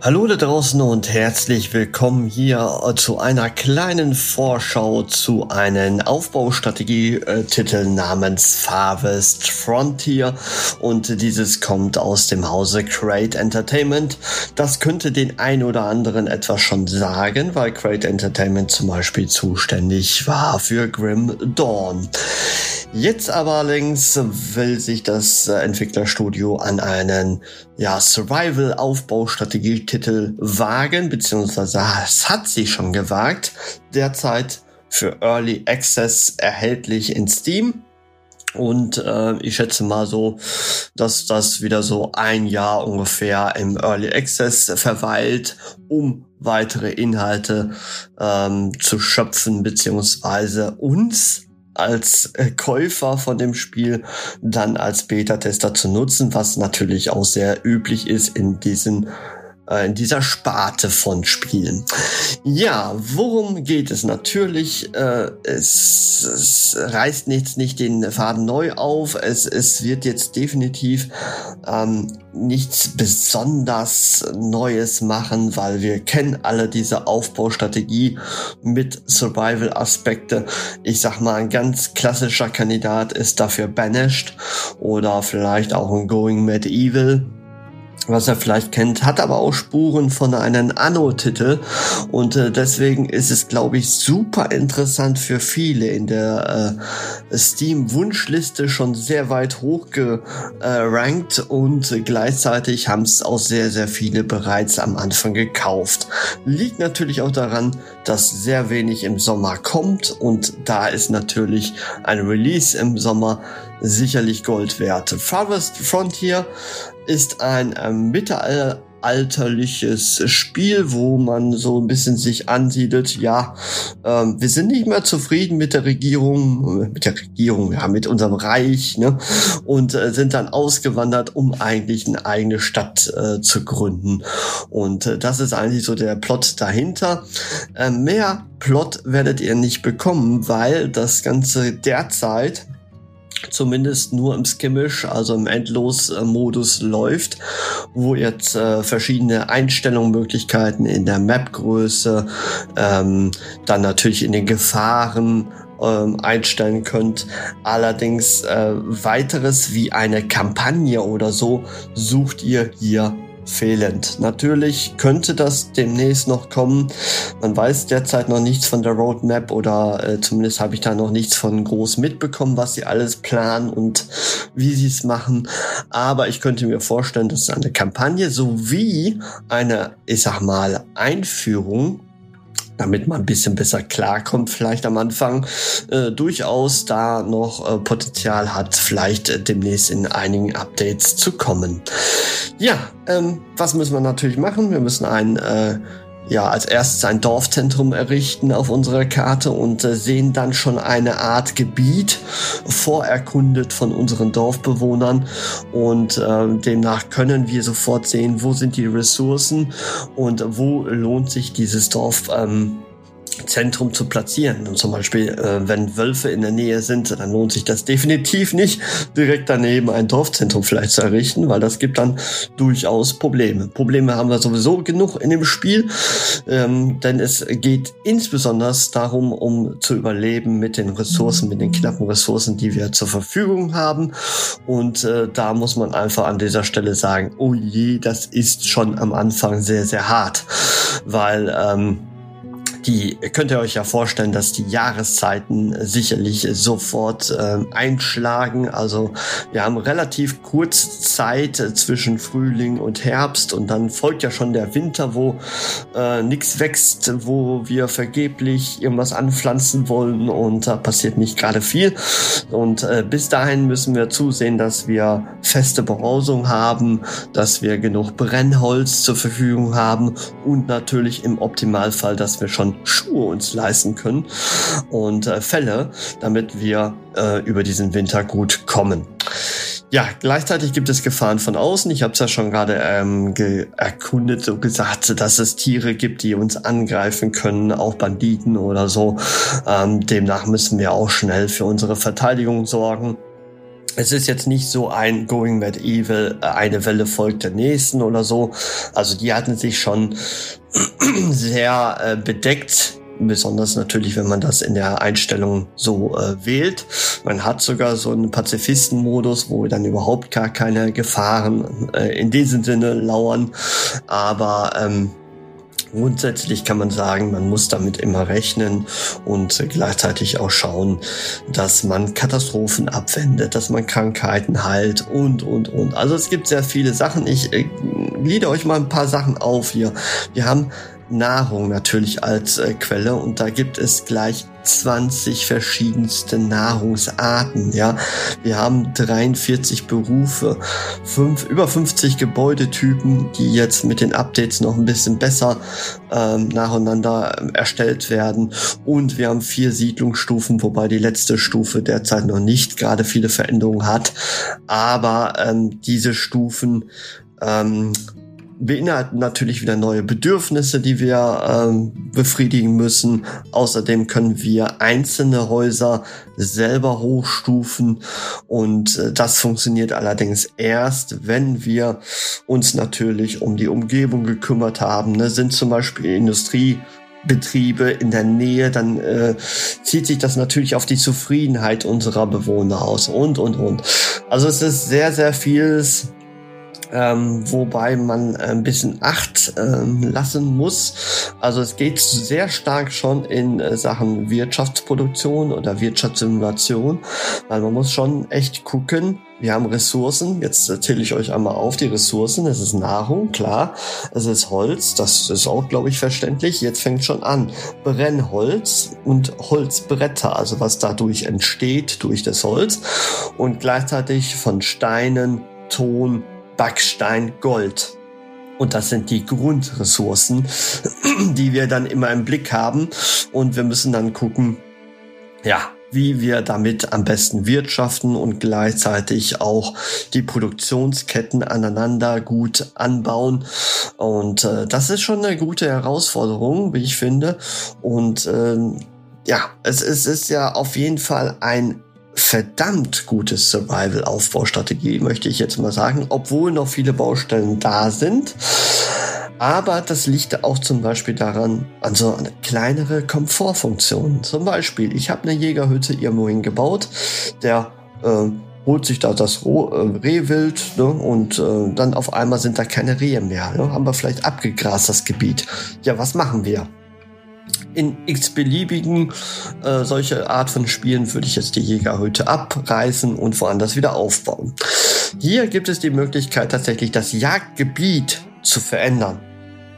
Hallo da draußen und herzlich willkommen hier zu einer kleinen Vorschau zu einem Aufbaustrategie-Titel namens Farvest Frontier und dieses kommt aus dem Hause Crate Entertainment. Das könnte den ein oder anderen etwas schon sagen, weil Crate Entertainment zum Beispiel zuständig war für Grim Dawn. Jetzt aber allerdings will sich das Entwicklerstudio an einen ja, Survival-Aufbaustrategie-Titel wagen, beziehungsweise es hat sich schon gewagt. Derzeit für Early Access erhältlich in Steam. Und äh, ich schätze mal so, dass das wieder so ein Jahr ungefähr im Early Access verweilt, um weitere Inhalte ähm, zu schöpfen, beziehungsweise uns als äh, Käufer von dem Spiel dann als Beta-Tester zu nutzen, was natürlich auch sehr üblich ist in diesen äh, in dieser Sparte von Spielen. Ja, worum geht es? Natürlich, äh, es, es reißt nichts nicht den Faden neu auf. Es, es wird jetzt definitiv ähm, nichts besonders Neues machen, weil wir kennen alle diese Aufbaustrategie mit Survival-Aspekte. Ich sag mal, ein ganz klassischer Kandidat ist dafür Banished oder vielleicht auch ein Going Medieval was er vielleicht kennt, hat aber auch Spuren von einem Anno-Titel und äh, deswegen ist es, glaube ich, super interessant für viele in der äh, Steam-Wunschliste schon sehr weit hochgerankt und gleichzeitig haben es auch sehr, sehr viele bereits am Anfang gekauft. Liegt natürlich auch daran, dass sehr wenig im Sommer kommt und da ist natürlich ein Release im Sommer sicherlich Gold wert. Farthest Frontier ist ein äh, mittelalterliches Spiel, wo man so ein bisschen sich ansiedelt. Ja, ähm, wir sind nicht mehr zufrieden mit der Regierung, mit der Regierung, ja, mit unserem Reich, ne? Und äh, sind dann ausgewandert, um eigentlich eine eigene Stadt äh, zu gründen. Und äh, das ist eigentlich so der Plot dahinter. Äh, mehr Plot werdet ihr nicht bekommen, weil das Ganze derzeit zumindest nur im Skimmish, also im Endlos-Modus läuft, wo jetzt äh, verschiedene Einstellungsmöglichkeiten in der Mapgröße, ähm, dann natürlich in den Gefahren ähm, einstellen könnt. Allerdings äh, weiteres wie eine Kampagne oder so sucht ihr hier fehlend. Natürlich könnte das demnächst noch kommen. Man weiß derzeit noch nichts von der Roadmap oder äh, zumindest habe ich da noch nichts von groß mitbekommen, was sie alles planen und wie sie es machen. Aber ich könnte mir vorstellen, dass eine Kampagne sowie eine, ich sag mal, Einführung damit man ein bisschen besser klarkommt, vielleicht am Anfang, äh, durchaus da noch äh, Potenzial hat, vielleicht äh, demnächst in einigen Updates zu kommen. Ja, ähm, was müssen wir natürlich machen? Wir müssen ein äh, ja, als erstes ein Dorfzentrum errichten auf unserer Karte und äh, sehen dann schon eine Art Gebiet vorerkundet von unseren Dorfbewohnern. Und äh, demnach können wir sofort sehen, wo sind die Ressourcen und wo lohnt sich dieses Dorf ähm, Zentrum zu platzieren. Und zum Beispiel, äh, wenn Wölfe in der Nähe sind, dann lohnt sich das definitiv nicht, direkt daneben ein Dorfzentrum vielleicht zu errichten, weil das gibt dann durchaus Probleme. Probleme haben wir sowieso genug in dem Spiel, ähm, denn es geht insbesondere darum, um zu überleben mit den Ressourcen, mit den knappen Ressourcen, die wir zur Verfügung haben. Und äh, da muss man einfach an dieser Stelle sagen, oh je, das ist schon am Anfang sehr, sehr hart, weil ähm, die könnt ihr euch ja vorstellen, dass die Jahreszeiten sicherlich sofort äh, einschlagen. Also wir haben relativ kurz Zeit zwischen Frühling und Herbst und dann folgt ja schon der Winter, wo äh, nichts wächst, wo wir vergeblich irgendwas anpflanzen wollen und da passiert nicht gerade viel. Und äh, bis dahin müssen wir zusehen, dass wir feste Behausung haben, dass wir genug Brennholz zur Verfügung haben und natürlich im Optimalfall, dass wir schon Schuhe uns leisten können und äh, Fälle, damit wir äh, über diesen Winter gut kommen. Ja, gleichzeitig gibt es Gefahren von außen. Ich habe es ja schon gerade ähm, erkundet, so gesagt, dass es Tiere gibt, die uns angreifen können, auch Banditen oder so. Ähm, demnach müssen wir auch schnell für unsere Verteidigung sorgen. Es ist jetzt nicht so ein Going Mad Evil, äh, eine Welle folgt der nächsten oder so. Also die hatten sich schon sehr äh, bedeckt Besonders natürlich, wenn man das in der Einstellung so äh, wählt. Man hat sogar so einen Pazifisten-Modus, wo dann überhaupt gar keine Gefahren äh, in diesem Sinne lauern. Aber ähm, Grundsätzlich kann man sagen, man muss damit immer rechnen und gleichzeitig auch schauen, dass man Katastrophen abwendet, dass man Krankheiten heilt und, und, und. Also es gibt sehr viele Sachen. Ich äh, glieder euch mal ein paar Sachen auf hier. Wir haben Nahrung natürlich als äh, Quelle und da gibt es gleich 20 verschiedenste Nahrungsarten, ja. Wir haben 43 Berufe, fünf, über 50 Gebäudetypen, die jetzt mit den Updates noch ein bisschen besser ähm, nacheinander ähm, erstellt werden und wir haben vier Siedlungsstufen, wobei die letzte Stufe derzeit noch nicht gerade viele Veränderungen hat, aber ähm, diese Stufen ähm, beinhalten natürlich wieder neue Bedürfnisse, die wir ähm, befriedigen müssen. Außerdem können wir einzelne Häuser selber hochstufen und äh, das funktioniert allerdings erst, wenn wir uns natürlich um die Umgebung gekümmert haben. Ne? Sind zum Beispiel Industrie Betriebe in der Nähe, dann äh, zieht sich das natürlich auf die Zufriedenheit unserer Bewohner aus und, und, und. Also es ist sehr, sehr vieles ähm, wobei man ein bisschen Acht ähm, lassen muss. Also es geht sehr stark schon in äh, Sachen Wirtschaftsproduktion oder Wirtschaftssimulation, weil man muss schon echt gucken. Wir haben Ressourcen, jetzt erzähle ich euch einmal auf die Ressourcen. Es ist Nahrung, klar. Es ist Holz, das ist auch, glaube ich, verständlich. Jetzt fängt schon an. Brennholz und Holzbretter, also was dadurch entsteht durch das Holz. Und gleichzeitig von Steinen, Ton, Backstein, Gold. Und das sind die Grundressourcen, die wir dann immer im Blick haben. Und wir müssen dann gucken, ja, wie wir damit am besten wirtschaften und gleichzeitig auch die Produktionsketten aneinander gut anbauen. Und äh, das ist schon eine gute Herausforderung, wie ich finde. Und äh, ja, es, es ist ja auf jeden Fall ein verdammt gute Survival-Aufbaustrategie, möchte ich jetzt mal sagen, obwohl noch viele Baustellen da sind. Aber das liegt auch zum Beispiel daran, an so eine kleinere Komfortfunktion. Zum Beispiel, ich habe eine Jägerhütte irgendwo hingebaut, der äh, holt sich da das Roh, äh, Rehwild ne, und äh, dann auf einmal sind da keine Rehe mehr. Ne, haben wir vielleicht abgegrast das Gebiet. Ja, was machen wir? In x-beliebigen äh, solche Art von Spielen würde ich jetzt die Jägerhütte abreißen und woanders wieder aufbauen. Hier gibt es die Möglichkeit tatsächlich das Jagdgebiet zu verändern.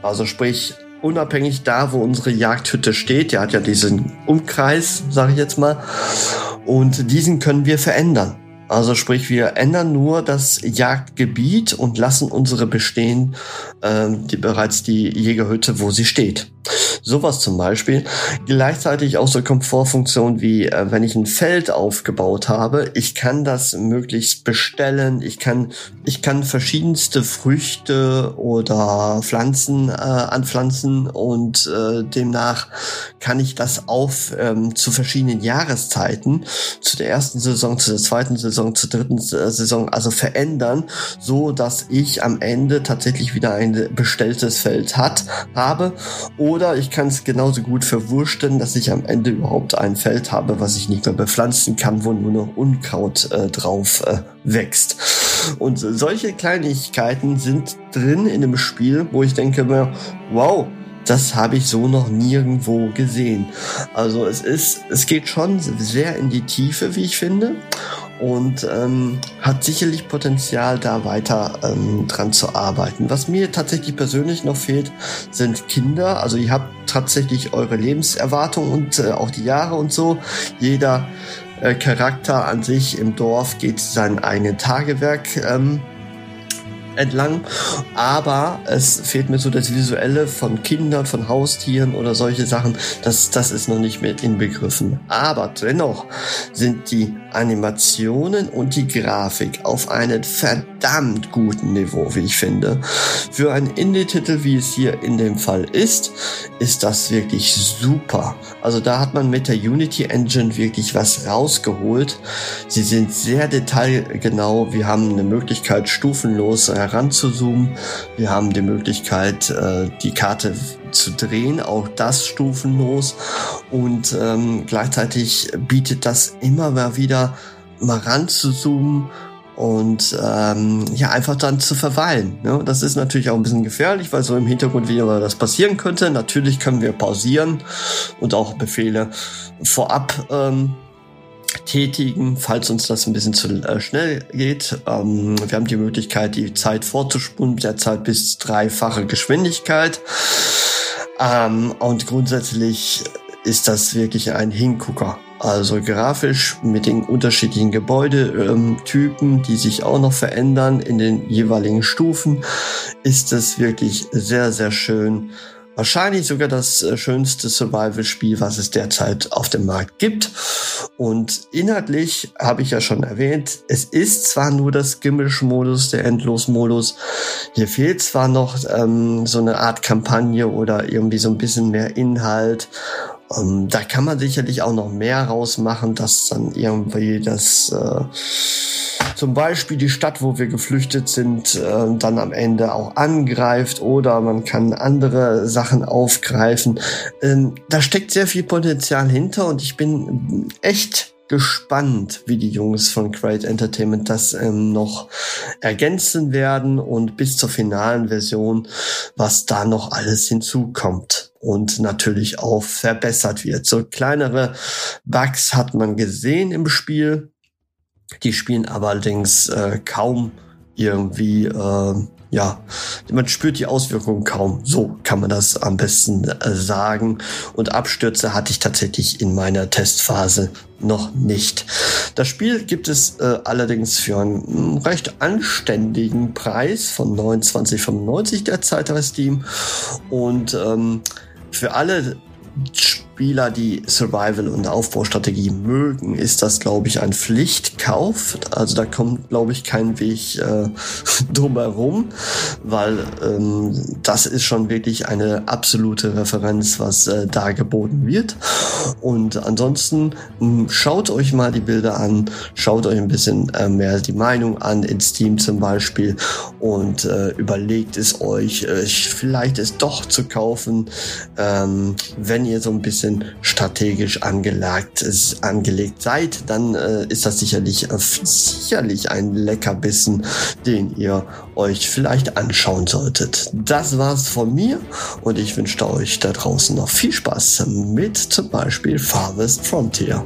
Also sprich, unabhängig da, wo unsere Jagdhütte steht, der hat ja diesen Umkreis, sage ich jetzt mal, und diesen können wir verändern. Also sprich, wir ändern nur das Jagdgebiet und lassen unsere bestehen, äh, die, bereits die Jägerhütte, wo sie steht. Sowas zum Beispiel. Gleichzeitig auch so Komfortfunktionen wie, äh, wenn ich ein Feld aufgebaut habe, ich kann das möglichst bestellen. Ich kann, ich kann verschiedenste Früchte oder Pflanzen äh, anpflanzen und äh, demnach kann ich das auf ähm, zu verschiedenen Jahreszeiten, zu der ersten Saison, zu der zweiten Saison, zur dritten äh, Saison, also verändern, so dass ich am Ende tatsächlich wieder ein bestelltes Feld hat, habe oder ich kann es genauso gut verwursten, dass ich am Ende überhaupt ein Feld habe, was ich nicht mehr bepflanzen kann, wo nur noch Unkraut äh, drauf äh, wächst. Und solche Kleinigkeiten sind drin in dem Spiel, wo ich denke mir, wow, das habe ich so noch nirgendwo gesehen. Also es ist, es geht schon sehr in die Tiefe, wie ich finde und ähm, hat sicherlich Potenzial, da weiter ähm, dran zu arbeiten. Was mir tatsächlich persönlich noch fehlt, sind Kinder. Also ihr habt tatsächlich eure Lebenserwartung und äh, auch die Jahre und so. Jeder äh, Charakter an sich im Dorf geht sein eigenes Tagewerk ähm, entlang. Aber es fehlt mir so das Visuelle von Kindern, von Haustieren oder solche Sachen. Das, das ist noch nicht mit inbegriffen. Aber dennoch sind die Animationen und die Grafik auf einem verdammt guten Niveau, wie ich finde. Für einen Indie-Titel, wie es hier in dem Fall ist, ist das wirklich super. Also da hat man mit der Unity Engine wirklich was rausgeholt. Sie sind sehr detailgenau. Wir haben eine Möglichkeit, stufenlos heranzuzoomen. Wir haben die Möglichkeit, äh, die Karte zu drehen, auch das stufenlos. Und ähm, gleichzeitig bietet das immer mal wieder mal ranzuzoomen und ähm, ja, einfach dann zu verweilen. Ne? Das ist natürlich auch ein bisschen gefährlich, weil so im Hintergrund wie immer das passieren könnte. Natürlich können wir pausieren und auch Befehle vorab ähm, tätigen, falls uns das ein bisschen zu äh, schnell geht. Ähm, wir haben die Möglichkeit, die Zeit vorzuspulen, derzeit bis dreifache Geschwindigkeit. Ähm, und grundsätzlich ist das wirklich ein Hingucker. Also grafisch mit den unterschiedlichen Gebäudetypen, ähm, die sich auch noch verändern in den jeweiligen Stufen, ist es wirklich sehr, sehr schön wahrscheinlich sogar das äh, schönste Survival-Spiel, was es derzeit auf dem Markt gibt. Und inhaltlich habe ich ja schon erwähnt, es ist zwar nur das Gimmish-Modus, der Endlos-Modus. Hier fehlt zwar noch ähm, so eine Art Kampagne oder irgendwie so ein bisschen mehr Inhalt. Ähm, da kann man sicherlich auch noch mehr rausmachen, dass dann irgendwie das äh, zum Beispiel die Stadt, wo wir geflüchtet sind, äh, dann am Ende auch angreift oder man kann andere Sachen aufgreifen. Ähm, da steckt sehr viel Potenzial hinter und ich bin echt gespannt, wie die Jungs von Great Entertainment das ähm, noch ergänzen werden und bis zur finalen Version, was da noch alles hinzukommt und natürlich auch verbessert wird. So kleinere Bugs hat man gesehen im Spiel, die spielen aber allerdings äh, kaum irgendwie, äh, ja, man spürt die Auswirkungen kaum. So kann man das am besten äh, sagen. Und Abstürze hatte ich tatsächlich in meiner Testphase noch nicht. Das Spiel gibt es äh, allerdings für einen recht anständigen Preis von 29,95 derzeit bei Steam. Und ähm, für alle Spieler, die Survival und Aufbaustrategie mögen, ist das, glaube ich, ein Pflichtkauf. Also da kommt, glaube ich, kein Weg äh, drumherum, weil ähm, das ist schon wirklich eine absolute Referenz, was äh, da geboten wird. Und ansonsten mh, schaut euch mal die Bilder an, schaut euch ein bisschen äh, mehr die Meinung an in Steam zum Beispiel und äh, überlegt es euch, äh, vielleicht es doch zu kaufen, ähm, wenn ihr so ein bisschen bisschen strategisch angelegt, angelegt seid, dann äh, ist das sicherlich, äh, sicherlich ein Leckerbissen, den ihr euch vielleicht anschauen solltet. Das war's von mir und ich wünsche euch da draußen noch viel Spaß mit zum Beispiel Farthest Frontier.